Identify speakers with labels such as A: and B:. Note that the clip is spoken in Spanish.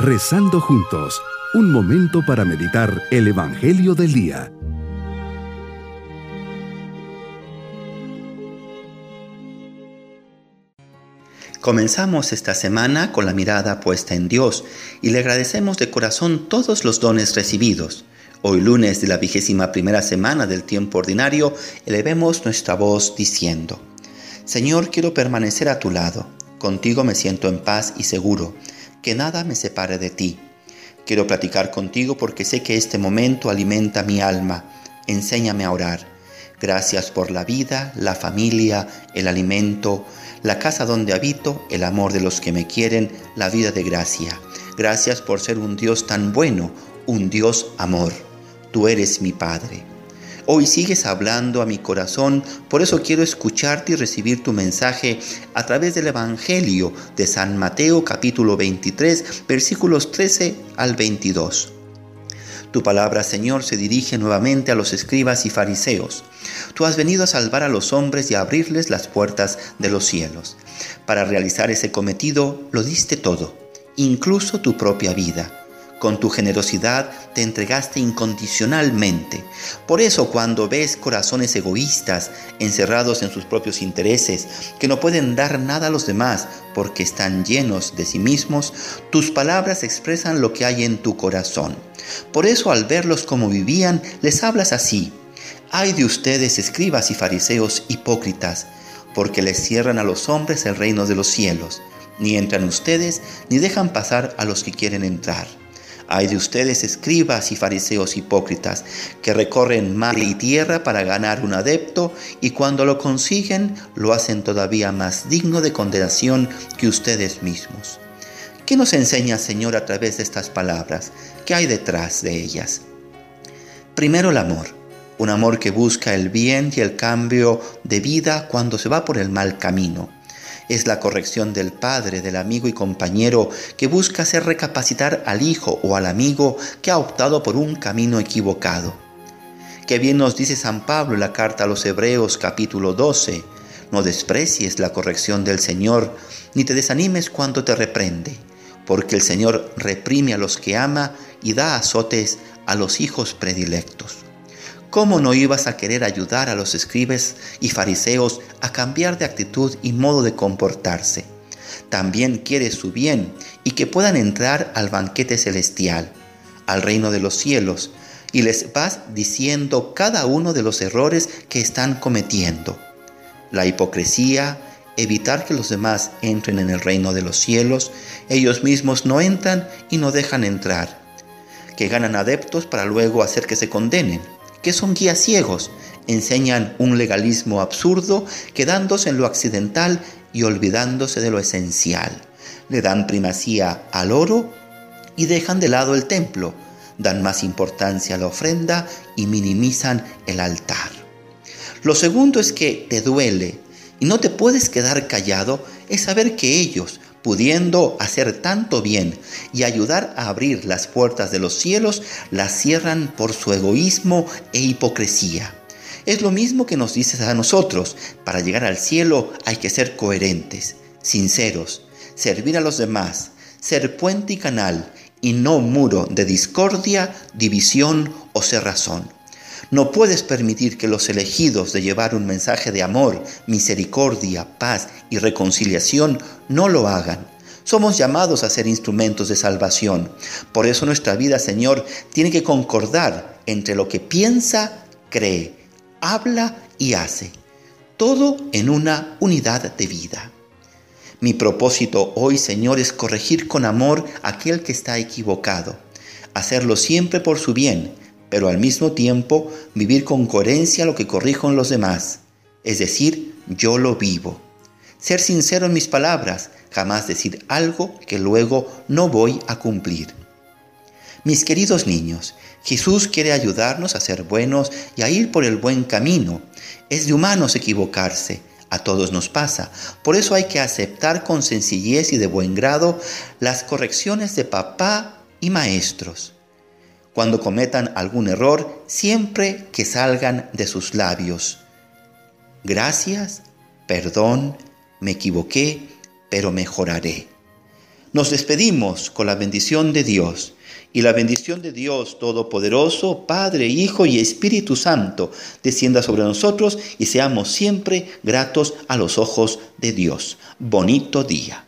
A: Rezando juntos, un momento para meditar el Evangelio del Día.
B: Comenzamos esta semana con la mirada puesta en Dios y le agradecemos de corazón todos los dones recibidos. Hoy lunes de la vigésima primera semana del tiempo ordinario, elevemos nuestra voz diciendo, Señor, quiero permanecer a tu lado, contigo me siento en paz y seguro que nada me separe de ti. Quiero platicar contigo porque sé que este momento alimenta mi alma. Enséñame a orar. Gracias por la vida, la familia, el alimento, la casa donde habito, el amor de los que me quieren, la vida de gracia. Gracias por ser un Dios tan bueno, un Dios amor. Tú eres mi Padre. Hoy sigues hablando a mi corazón, por eso quiero escucharte y recibir tu mensaje a través del Evangelio de San Mateo capítulo 23 versículos 13 al 22. Tu palabra, Señor, se dirige nuevamente a los escribas y fariseos. Tú has venido a salvar a los hombres y a abrirles las puertas de los cielos. Para realizar ese cometido lo diste todo, incluso tu propia vida con tu generosidad te entregaste incondicionalmente. Por eso cuando ves corazones egoístas, encerrados en sus propios intereses, que no pueden dar nada a los demás porque están llenos de sí mismos, tus palabras expresan lo que hay en tu corazón. Por eso al verlos como vivían, les hablas así. Ay de ustedes, escribas y fariseos hipócritas, porque les cierran a los hombres el reino de los cielos. Ni entran ustedes, ni dejan pasar a los que quieren entrar. Hay de ustedes, escribas y fariseos hipócritas, que recorren mar y tierra para ganar un adepto y cuando lo consiguen lo hacen todavía más digno de condenación que ustedes mismos. ¿Qué nos enseña, Señor, a través de estas palabras? ¿Qué hay detrás de ellas? Primero el amor, un amor que busca el bien y el cambio de vida cuando se va por el mal camino es la corrección del padre, del amigo y compañero que busca hacer recapacitar al hijo o al amigo que ha optado por un camino equivocado. Qué bien nos dice San Pablo en la carta a los Hebreos capítulo 12. No desprecies la corrección del Señor, ni te desanimes cuando te reprende, porque el Señor reprime a los que ama y da azotes a los hijos predilectos. ¿Cómo no ibas a querer ayudar a los escribes y fariseos a cambiar de actitud y modo de comportarse? También quieres su bien y que puedan entrar al banquete celestial, al reino de los cielos, y les vas diciendo cada uno de los errores que están cometiendo. La hipocresía, evitar que los demás entren en el reino de los cielos, ellos mismos no entran y no dejan entrar, que ganan adeptos para luego hacer que se condenen que son guías ciegos, enseñan un legalismo absurdo, quedándose en lo accidental y olvidándose de lo esencial. Le dan primacía al oro y dejan de lado el templo, dan más importancia a la ofrenda y minimizan el altar. Lo segundo es que te duele y no te puedes quedar callado, es saber que ellos, pudiendo hacer tanto bien y ayudar a abrir las puertas de los cielos, las cierran por su egoísmo e hipocresía. Es lo mismo que nos dices a nosotros, para llegar al cielo hay que ser coherentes, sinceros, servir a los demás, ser puente y canal y no muro de discordia, división o cerrazón. No puedes permitir que los elegidos de llevar un mensaje de amor, misericordia, paz y reconciliación no lo hagan. Somos llamados a ser instrumentos de salvación. Por eso nuestra vida, Señor, tiene que concordar entre lo que piensa, cree, habla y hace. Todo en una unidad de vida. Mi propósito hoy, Señor, es corregir con amor a aquel que está equivocado, hacerlo siempre por su bien, pero al mismo tiempo vivir con coherencia lo que corrijo en los demás, es decir, yo lo vivo. Ser sincero en mis palabras, jamás decir algo que luego no voy a cumplir. Mis queridos niños, Jesús quiere ayudarnos a ser buenos y a ir por el buen camino. Es de humanos equivocarse, a todos nos pasa. Por eso hay que aceptar con sencillez y de buen grado las correcciones de papá y maestros cuando cometan algún error, siempre que salgan de sus labios. Gracias, perdón, me equivoqué, pero mejoraré. Nos despedimos con la bendición de Dios. Y la bendición de Dios Todopoderoso, Padre, Hijo y Espíritu Santo, descienda sobre nosotros y seamos siempre gratos a los ojos de Dios. Bonito día.